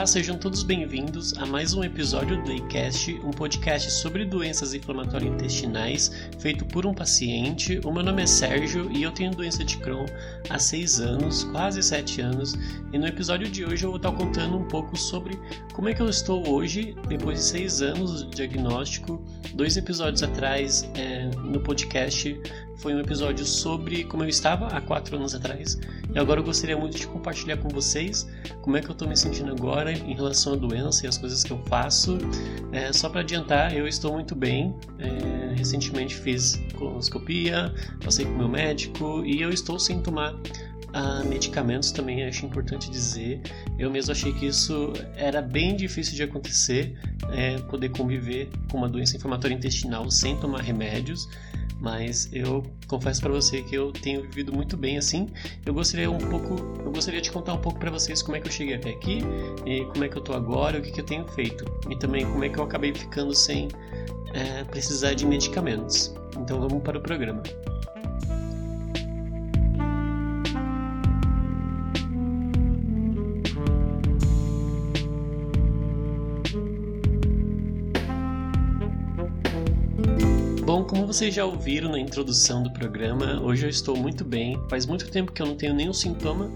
Olá, sejam todos bem-vindos a mais um episódio do Daycast, um podcast sobre doenças inflamatórias intestinais, feito por um paciente. O meu nome é Sérgio e eu tenho doença de Crohn há 6 anos, quase 7 anos, e no episódio de hoje eu vou estar contando um pouco sobre como é que eu estou hoje, depois de 6 anos de diagnóstico. Dois episódios atrás, é, no podcast, foi um episódio sobre como eu estava há 4 anos atrás, e agora eu gostaria muito de compartilhar com vocês como é que eu estou me sentindo agora em relação à doença e as coisas que eu faço. É, só para adiantar, eu estou muito bem. É, recentemente fiz colonoscopia, passei com meu médico e eu estou sem tomar uh, medicamentos também, acho importante dizer. Eu mesmo achei que isso era bem difícil de acontecer, é, poder conviver com uma doença inflamatória intestinal sem tomar remédios mas eu confesso para você que eu tenho vivido muito bem assim. Eu gostaria um pouco, eu gostaria de contar um pouco para vocês como é que eu cheguei até aqui e como é que eu tô agora, o que, que eu tenho feito e também como é que eu acabei ficando sem é, precisar de medicamentos. Então vamos para o programa. Como vocês já ouviram na introdução do programa, hoje eu estou muito bem. Faz muito tempo que eu não tenho nenhum sintoma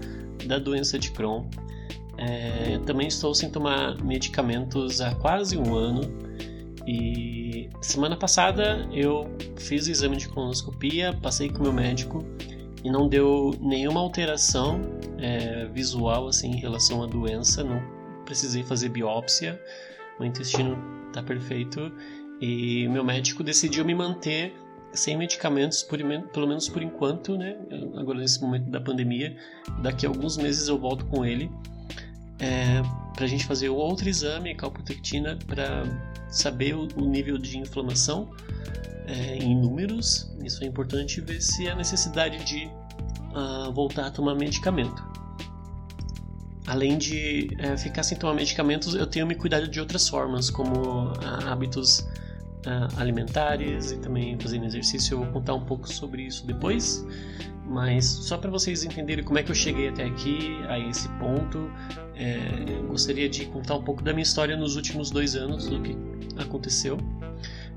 da doença de Crohn. É, também estou sem tomar medicamentos há quase um ano. E semana passada eu fiz o exame de colonoscopia, passei com o meu médico e não deu nenhuma alteração é, visual assim em relação à doença. Não precisei fazer biópsia, o intestino está perfeito e meu médico decidiu me manter sem medicamentos, por, pelo menos por enquanto, né? Agora nesse momento da pandemia. Daqui a alguns meses eu volto com ele é, para a gente fazer outro exame, calprotectina, para saber o, o, nível de inflamação é, em números. Isso é importante ver se há necessidade de uh, voltar a tomar medicamento. Além de é, ficar sem tomar medicamentos, eu tenho me cuidado de outras formas, como uh, hábitos uh, alimentares e também fazendo exercício. Eu vou contar um pouco sobre isso depois, mas só para vocês entenderem como é que eu cheguei até aqui, a esse ponto, é, gostaria de contar um pouco da minha história nos últimos dois anos, do que aconteceu.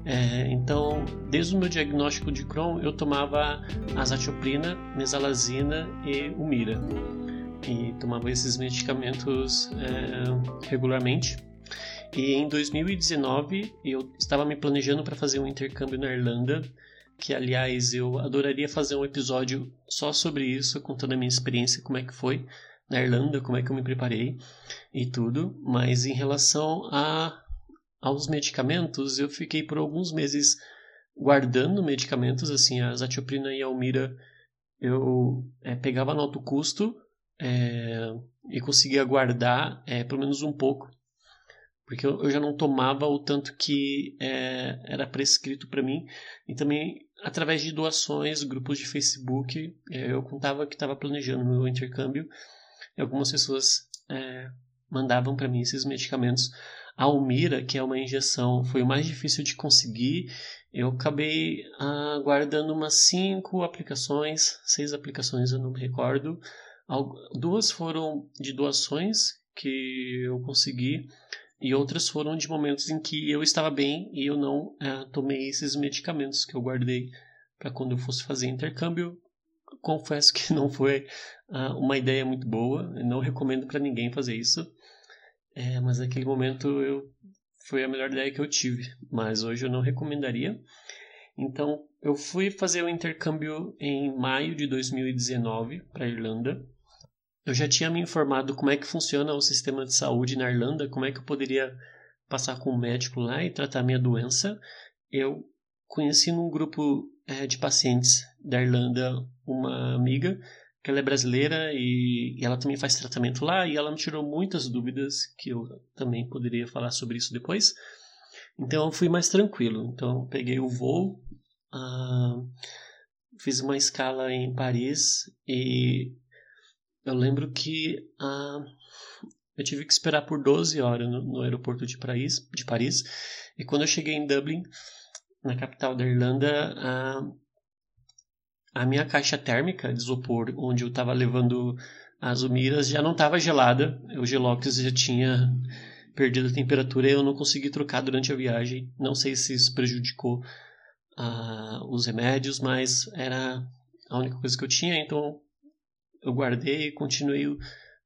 É, então, desde o meu diagnóstico de Crohn, eu tomava azatioprina, mesalazina e umira. E tomava esses medicamentos é, regularmente. E em 2019 eu estava me planejando para fazer um intercâmbio na Irlanda, que aliás eu adoraria fazer um episódio só sobre isso, contando a minha experiência, como é que foi na Irlanda, como é que eu me preparei e tudo. Mas em relação a, aos medicamentos, eu fiquei por alguns meses guardando medicamentos, assim, a zatioprina e a almira eu é, pegava no alto custo é, e conseguia guardar é, pelo menos um pouco porque eu, eu já não tomava o tanto que é, era prescrito para mim e também através de doações, grupos de Facebook, é, eu contava que estava planejando meu intercâmbio e algumas pessoas é, mandavam para mim esses medicamentos. A Almira, que é uma injeção, foi o mais difícil de conseguir. Eu acabei ah, guardando umas cinco aplicações, seis aplicações, eu não me recordo. Duas foram de doações que eu consegui e outras foram de momentos em que eu estava bem e eu não é, tomei esses medicamentos que eu guardei para quando eu fosse fazer intercâmbio. Confesso que não foi uh, uma ideia muito boa, não recomendo para ninguém fazer isso, é, mas naquele momento eu foi a melhor ideia que eu tive, mas hoje eu não recomendaria. Então eu fui fazer o intercâmbio em maio de 2019 para Irlanda eu já tinha me informado como é que funciona o sistema de saúde na Irlanda, como é que eu poderia passar com um médico lá e tratar minha doença. Eu conheci num grupo é, de pacientes da Irlanda uma amiga que ela é brasileira e, e, ela também faz tratamento lá e ela me tirou muitas dúvidas que eu também poderia falar sobre isso depois. Então eu fui mais tranquilo. Então peguei o voo, uh, fiz uma escala em Paris e eu lembro que ah, eu tive que esperar por 12 horas no, no aeroporto de Paris, de Paris, e quando eu cheguei em Dublin, na capital da Irlanda, a, a minha caixa térmica de isopor, onde eu estava levando a Zumiras já não estava gelada, o Gelox já tinha perdido a temperatura e eu não consegui trocar durante a viagem. Não sei se isso prejudicou uh, os remédios, mas era a única coisa que eu tinha, então eu guardei e continuei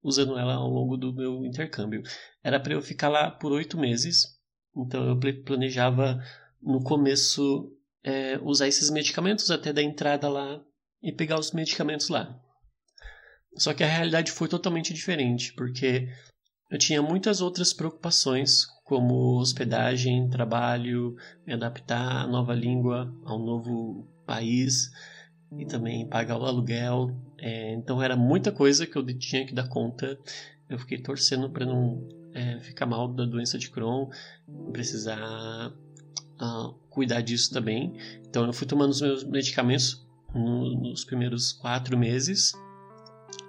usando ela ao longo do meu intercâmbio. Era para eu ficar lá por oito meses, então eu planejava no começo é, usar esses medicamentos até da entrada lá e pegar os medicamentos lá. Só que a realidade foi totalmente diferente, porque eu tinha muitas outras preocupações, como hospedagem, trabalho, me adaptar à nova língua, ao novo país e também pagar o aluguel. É, então era muita coisa que eu tinha que dar conta. Eu fiquei torcendo para não é, ficar mal da doença de Crohn, precisar uh, cuidar disso também. Então eu fui tomando os meus medicamentos no, nos primeiros quatro meses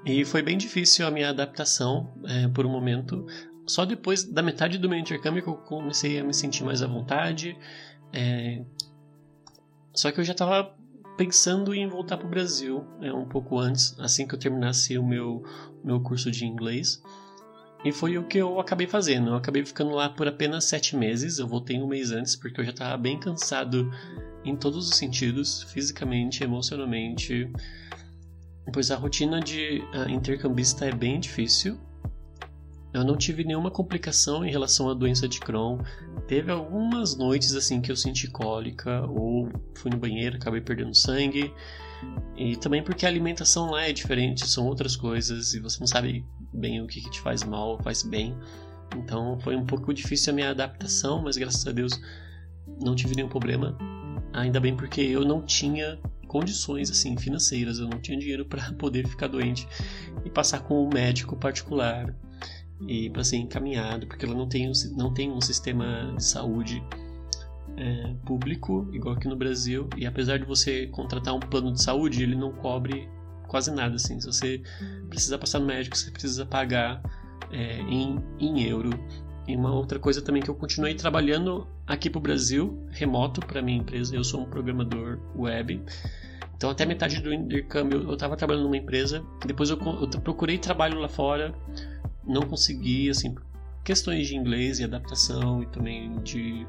e foi bem difícil a minha adaptação é, por um momento. Só depois da metade do meu intercâmbio que eu comecei a me sentir mais à vontade. É... Só que eu já estava pensando em voltar para o Brasil é, um pouco antes, assim que eu terminasse o meu, meu curso de inglês. E foi o que eu acabei fazendo. Eu acabei ficando lá por apenas sete meses. Eu voltei um mês antes porque eu já estava bem cansado em todos os sentidos, fisicamente, emocionalmente. Pois a rotina de uh, intercambista é bem difícil. Eu não tive nenhuma complicação em relação à doença de Crohn. Teve algumas noites assim que eu senti cólica ou fui no banheiro, acabei perdendo sangue. E também porque a alimentação lá é diferente, são outras coisas e você não sabe bem o que, que te faz mal, faz bem. Então foi um pouco difícil a minha adaptação, mas graças a Deus não tive nenhum problema. Ainda bem porque eu não tinha condições assim financeiras, eu não tinha dinheiro para poder ficar doente e passar com um médico particular e para ser encaminhado, porque ela não tem, não tem um sistema de saúde é, público, igual aqui no Brasil, e apesar de você contratar um plano de saúde, ele não cobre quase nada, assim, se você precisa passar no médico, você precisa pagar é, em, em euro. E uma outra coisa também que eu continuei trabalhando aqui para o Brasil, remoto para minha empresa, eu sou um programador web, então até metade do intercâmbio eu estava trabalhando numa empresa, depois eu, eu procurei trabalho lá fora, não consegui, assim, questões de inglês e adaptação e também de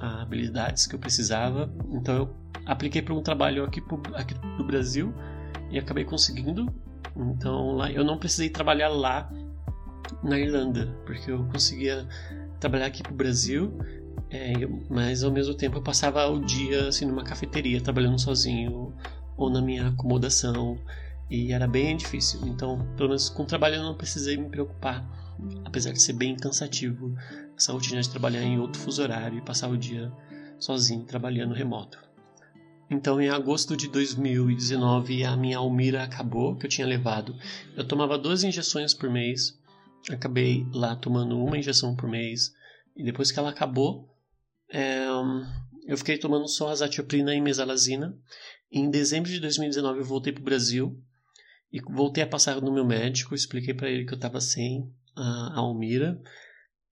ah, habilidades que eu precisava. Então eu apliquei para um trabalho aqui, aqui do Brasil e acabei conseguindo. Então lá eu não precisei trabalhar lá na Irlanda, porque eu conseguia trabalhar aqui para o Brasil, é, mas ao mesmo tempo eu passava o dia assim numa cafeteria trabalhando sozinho ou na minha acomodação e era bem difícil. Então, pelo menos com o trabalho eu não precisei me preocupar, apesar de ser bem cansativo essa rotina de trabalhar em outro fuso horário e passar o dia sozinho trabalhando remoto. Então, em agosto de 2019, a minha Almira acabou, que eu tinha levado. Eu tomava duas injeções por mês, acabei lá tomando uma injeção por mês, e depois que ela acabou, é, eu fiquei tomando só azatioprina e mesalazina. Em dezembro de 2019, eu voltei para o Brasil e voltei a passar no meu médico, expliquei para ele que eu estava sem a Almira.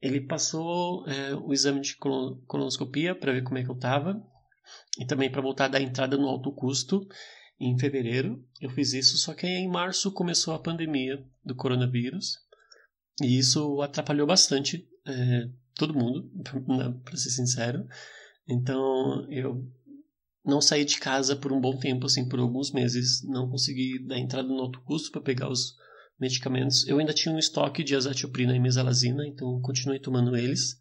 Ele passou é, o exame de colonoscopia para ver como é que eu estava e também para voltar da entrada no alto custo em fevereiro. Eu fiz isso, só que em março começou a pandemia do coronavírus e isso atrapalhou bastante é, todo mundo, para ser sincero. Então eu não saí de casa por um bom tempo, assim, por alguns meses. Não consegui dar entrada no alto custo para pegar os medicamentos. Eu ainda tinha um estoque de azatioprina e mesalazina, então continuei tomando eles.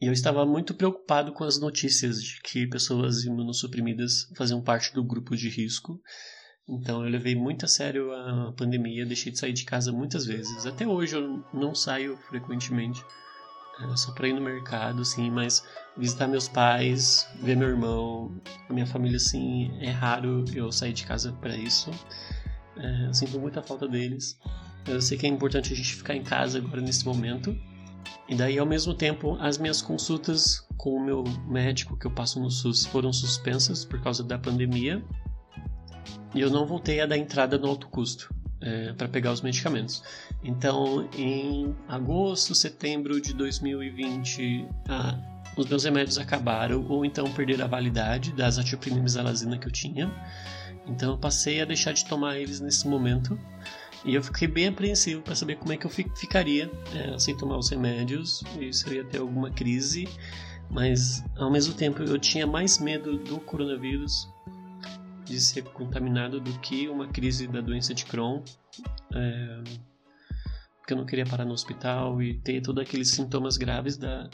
E eu estava muito preocupado com as notícias de que pessoas imunossuprimidas faziam parte do grupo de risco. Então eu levei muito a sério a pandemia, deixei de sair de casa muitas vezes. Até hoje eu não saio frequentemente, é só para ir no mercado, assim, mas visitar meus pais, ver meu irmão, minha família, assim, é raro eu sair de casa para isso. É, eu sinto muita falta deles. Eu sei que é importante a gente ficar em casa agora nesse momento. E daí, ao mesmo tempo, as minhas consultas com o meu médico que eu passo no SUS foram suspensas por causa da pandemia. E eu não voltei a dar entrada no alto custo é, para pegar os medicamentos. Então, em agosto, setembro de 2020, ah, os meus remédios acabaram ou então perderam a validade da azatioprina e mesalazina que eu tinha. Então eu passei a deixar de tomar eles nesse momento. E eu fiquei bem apreensivo para saber como é que eu ficaria é, sem tomar os remédios e se eu ia ter alguma crise. Mas ao mesmo tempo eu tinha mais medo do coronavírus, de ser contaminado, do que uma crise da doença de Crohn. É, porque eu não queria parar no hospital e ter todos aqueles sintomas graves da,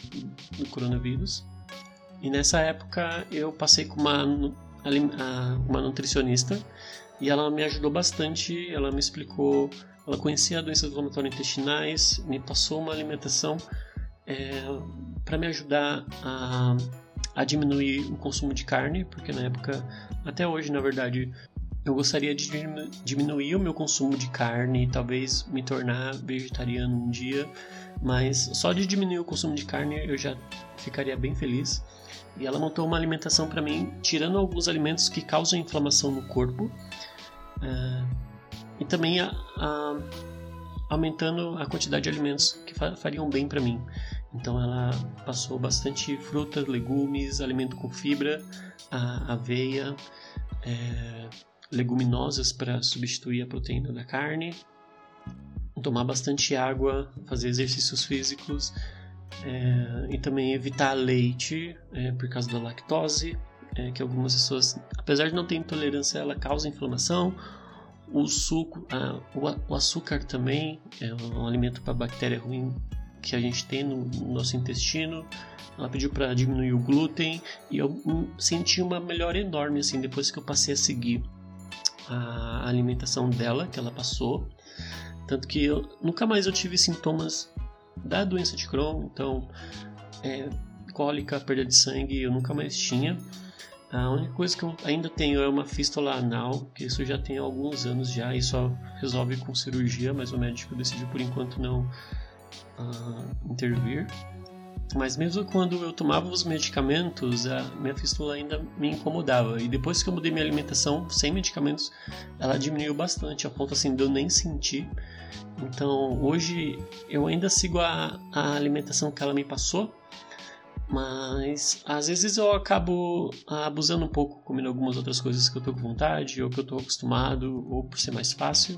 do coronavírus. E nessa época eu passei com uma, uma nutricionista e ela me ajudou bastante. Ela me explicou, ela conhecia doenças inflamatórias intestinais, me passou uma alimentação é, para me ajudar a, a diminuir o consumo de carne, porque na época, até hoje na verdade, eu gostaria de diminuir o meu consumo de carne, talvez me tornar vegetariano um dia, mas só de diminuir o consumo de carne eu já ficaria bem feliz. E ela montou uma alimentação para mim, tirando alguns alimentos que causam inflamação no corpo, uh, e também a, a, aumentando a quantidade de alimentos que fariam bem para mim. Então ela passou bastante frutas, legumes, alimento com fibra, aveia, é, leguminosas para substituir a proteína da carne, tomar bastante água, fazer exercícios físicos é, e também evitar leite é, por causa da lactose, é, que algumas pessoas, apesar de não ter intolerância, ela causa inflamação. O suco, a, o, açúcar também é um alimento para bactéria ruim que a gente tem no, no nosso intestino. Ela pediu para diminuir o glúten e eu senti uma melhora enorme assim depois que eu passei a seguir a alimentação dela que ela passou. Tanto que eu, nunca mais eu tive sintomas da doença de Crohn, então é, cólica, perda de sangue, eu nunca mais tinha. A única coisa que eu ainda tenho é uma fístula anal, que isso já tem alguns anos já e só resolve com cirurgia, mas o médico decidiu por enquanto não uh, intervir. Mas mesmo quando eu tomava os medicamentos, a minha fístula ainda me incomodava. E depois que eu mudei minha alimentação sem medicamentos, ela diminuiu bastante, a ponto assim de eu nem sentir. Então hoje eu ainda sigo a, a alimentação que ela me passou, mas às vezes eu acabo abusando um pouco, comendo algumas outras coisas que eu tô com vontade, ou que eu tô acostumado, ou por ser mais fácil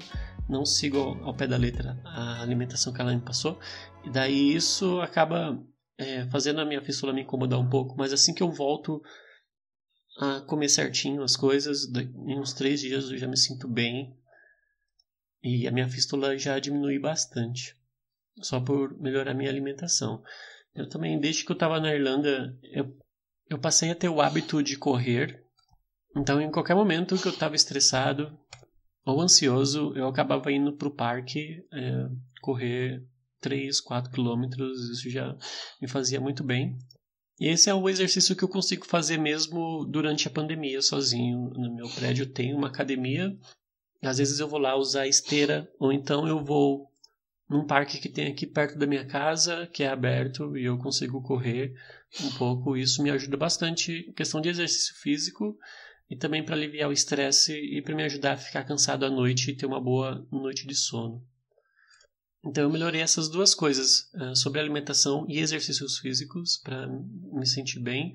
não sigo ao pé da letra a alimentação que ela me passou. E daí isso acaba é, fazendo a minha fístula me incomodar um pouco. Mas assim que eu volto a comer certinho as coisas, em uns três dias eu já me sinto bem. E a minha fístula já diminui bastante. Só por melhorar minha alimentação. Eu também, desde que eu estava na Irlanda, eu, eu passei a ter o hábito de correr. Então, em qualquer momento que eu estava estressado, ou ansioso, eu acabava indo para o parque é, correr 3, 4 quilômetros, isso já me fazia muito bem. E esse é um exercício que eu consigo fazer mesmo durante a pandemia, sozinho. No meu prédio tem uma academia, às vezes eu vou lá usar esteira, ou então eu vou num parque que tem aqui perto da minha casa, que é aberto e eu consigo correr um pouco. Isso me ajuda bastante em questão de exercício físico e também para aliviar o estresse e para me ajudar a ficar cansado à noite e ter uma boa noite de sono. Então eu melhorei essas duas coisas uh, sobre alimentação e exercícios físicos para me sentir bem.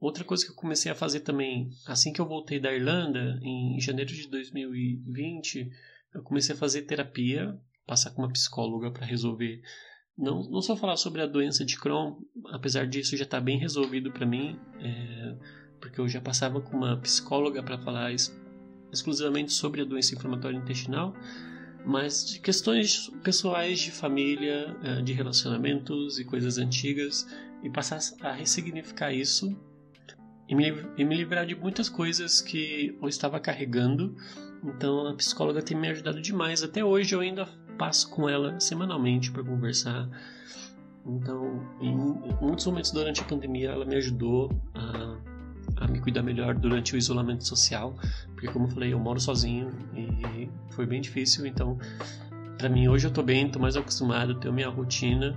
Outra coisa que eu comecei a fazer também, assim que eu voltei da Irlanda, em janeiro de 2020, eu comecei a fazer terapia, passar com uma psicóloga para resolver não, não só falar sobre a doença de Crohn, apesar disso já está bem resolvido para mim. É, porque eu já passava com uma psicóloga para falar exclusivamente sobre a doença inflamatória intestinal, mas de questões pessoais de família, eh, de relacionamentos e coisas antigas, e passar a ressignificar isso e me, e me livrar de muitas coisas que eu estava carregando. Então a psicóloga tem me ajudado demais. Até hoje eu ainda passo com ela semanalmente para conversar. Então, em muitos momentos durante a pandemia, ela me ajudou a a me cuidar melhor durante o isolamento social, porque como eu falei, eu moro sozinho e foi bem difícil, então para mim hoje eu tô bem, tô mais acostumado, tenho minha rotina,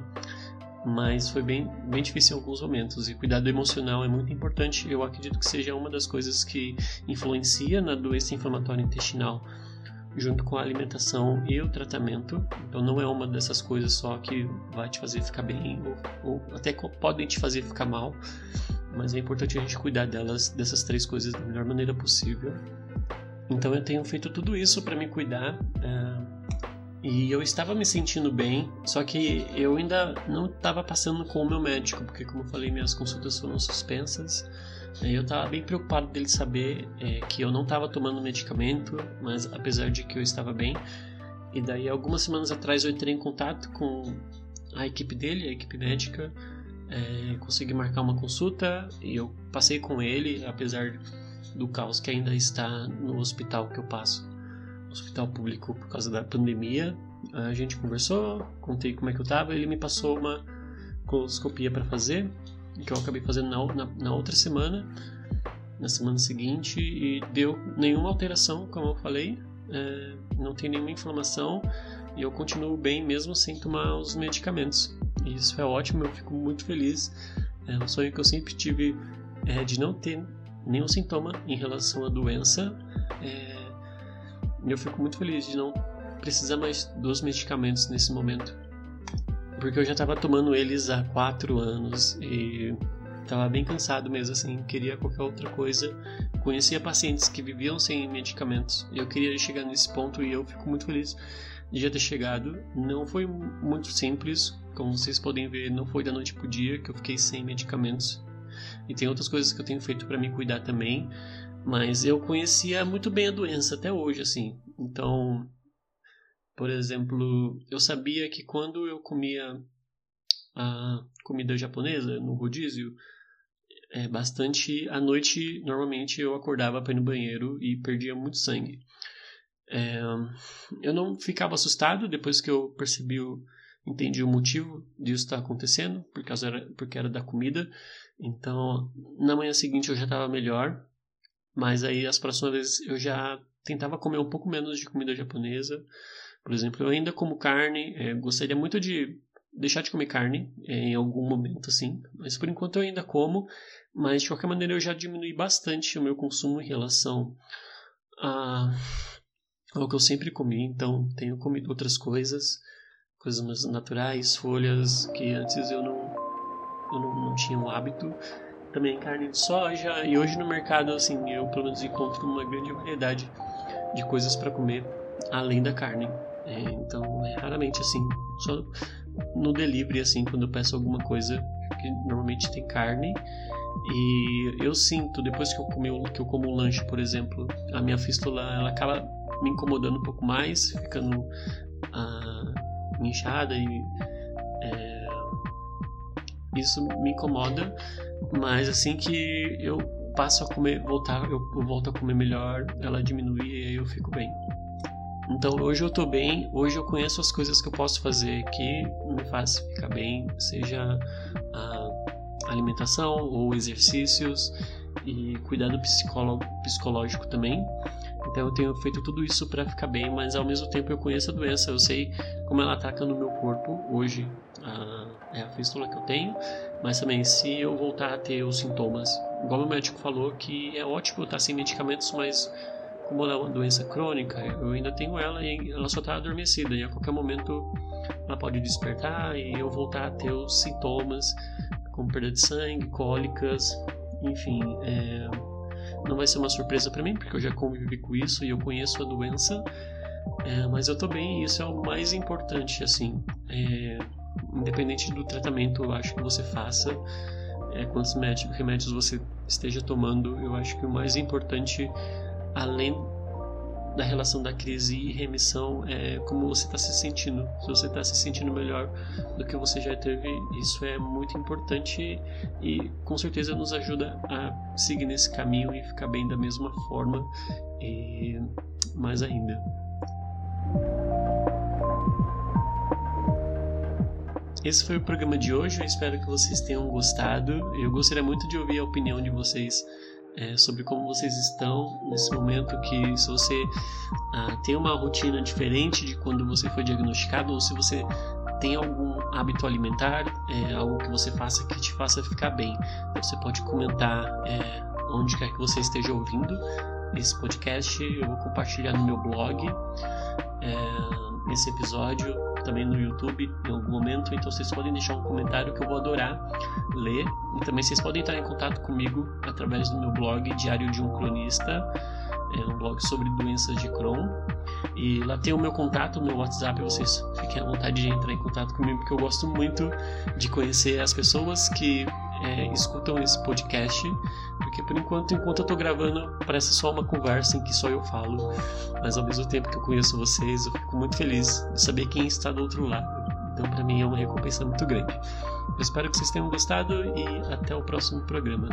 mas foi bem, bem difícil em alguns momentos e cuidado emocional é muito importante. Eu acredito que seja uma das coisas que influencia na doença inflamatória intestinal, junto com a alimentação e o tratamento. Então não é uma dessas coisas só que vai te fazer ficar bem ou, ou até podem te fazer ficar mal mas é importante a gente cuidar delas, dessas três coisas da melhor maneira possível. Então eu tenho feito tudo isso para me cuidar. É, E eu estava me sentindo bem, só que eu ainda não estava passando com o meu médico, porque, como eu falei, minhas consultas foram suspensas. Eu estava bem preocupado dele saber é, que eu não estava tomando medicamento, mas apesar de que eu estava bem. E daí, algumas semanas atrás, eu entrei em contato com a equipe dele, a equipe médica, é, consegui marcar uma consulta e eu passei com ele, apesar do caos que ainda está no hospital que eu passo hospital público por causa da pandemia. A gente conversou, contei como é que eu tava, ele me passou uma coloscopia para fazer, que eu acabei fazendo na, na, na, outra semana, na semana seguinte, e deu nenhuma alteração, como eu falei, é, não tem nenhuma inflamação e eu continuo bem mesmo sem tomar os medicamentos. E isso é ótimo, eu fico muito feliz. É um sonho que eu sempre tive é, de não ter nenhum sintoma em relação à doença. É, eu fico muito feliz de não precisar mais dos medicamentos nesse momento. Porque eu já estava tomando eles há quatro anos e estava bem cansado mesmo, assim, queria qualquer outra coisa. Conhecia pacientes que viviam sem medicamentos e eu queria chegar nesse ponto e eu fico muito feliz de já ter chegado. Não foi muito simples, como vocês podem ver, não foi da noite pro dia que eu fiquei sem medicamentos. E tem outras coisas que eu tenho feito para me cuidar também, mas eu conhecia muito bem a doença até hoje, assim. Então, por exemplo, eu sabia que quando eu comia a comida japonesa no rodízio, é, bastante à noite, normalmente eu acordava para ir no banheiro e perdia muito sangue. É, eu não ficava assustado depois que eu percebi o, entendi o motivo disso estar acontecendo, por causa era, porque era da comida. Então, na manhã seguinte eu já estava melhor, mas aí as próximas vezes eu já tentava comer um pouco menos de comida japonesa. Por exemplo, eu ainda como carne, é, gostaria muito de deixar de comer carne é, em algum momento, assim. Mas por enquanto eu ainda como. Mas de qualquer maneira eu já diminui bastante o meu consumo em relação a, ao que eu sempre comi. Então tenho comido outras coisas, coisas mais naturais, folhas que antes eu não, eu não, não tinha o hábito também carne de soja e hoje no mercado assim eu pelo menos encontro uma grande variedade de coisas para comer além da carne é, então é raramente assim só no delivery assim quando eu peço alguma coisa que normalmente tem carne e eu sinto depois que eu comi que eu como um lanche por exemplo a minha fístula ela acaba me incomodando um pouco mais ficando ah, inchada e é, isso me incomoda mas assim que eu passo a comer, voltar, eu, eu volto a comer melhor, ela diminui e eu fico bem. Então hoje eu tô bem, hoje eu conheço as coisas que eu posso fazer que me faz ficar bem, seja alimentação ou exercícios e cuidado psicológico também. Então eu tenho feito tudo isso para ficar bem, mas ao mesmo tempo eu conheço a doença, eu sei como ela ataca no meu corpo hoje, a, é a fístula que eu tenho, mas também se eu voltar a ter os sintomas, igual o médico falou que é ótimo estar sem medicamentos, mas como ela é uma doença crônica, eu ainda tenho ela e ela só está adormecida e a qualquer momento ela pode despertar e eu voltar a ter os sintomas como perda de sangue, cólicas, enfim, é, não vai ser uma surpresa para mim porque eu já convivi com isso e eu conheço a doença, é, mas eu tô bem e isso é o mais importante, assim. É, independente do tratamento, eu acho que você faça, é, quantos remédios você esteja tomando, eu acho que o mais importante, além da relação da crise e remissão, é como você está se sentindo. Se você está se sentindo melhor do que você já teve, isso é muito importante e com certeza nos ajuda a seguir nesse caminho e ficar bem da mesma forma e mais ainda. Esse foi o programa de hoje. Eu espero que vocês tenham gostado. Eu gostaria muito de ouvir a opinião de vocês é, sobre como vocês estão nesse momento. Que se você ah, tem uma rotina diferente de quando você foi diagnosticado, ou se você tem algum hábito alimentar, é, algo que você faça que te faça ficar bem. Então, você pode comentar é, onde quer que você esteja ouvindo esse podcast. Eu vou compartilhar no meu blog é, esse episódio também no YouTube em algum momento, então vocês podem deixar um comentário que eu vou adorar ler. E também vocês podem entrar em contato comigo através do meu blog Diário de um Cronista, é um blog sobre doenças de Crohn. E lá tem o meu contato, o meu WhatsApp, vocês fiquem à vontade de entrar em contato comigo, porque eu gosto muito de conhecer as pessoas que é, escutam esse podcast, porque por enquanto, enquanto eu tô gravando, parece só uma conversa em que só eu falo, mas ao mesmo tempo que eu conheço vocês, eu fico muito feliz de saber quem está do outro lado. Então, para mim, é uma recompensa muito grande. Eu espero que vocês tenham gostado e até o próximo programa.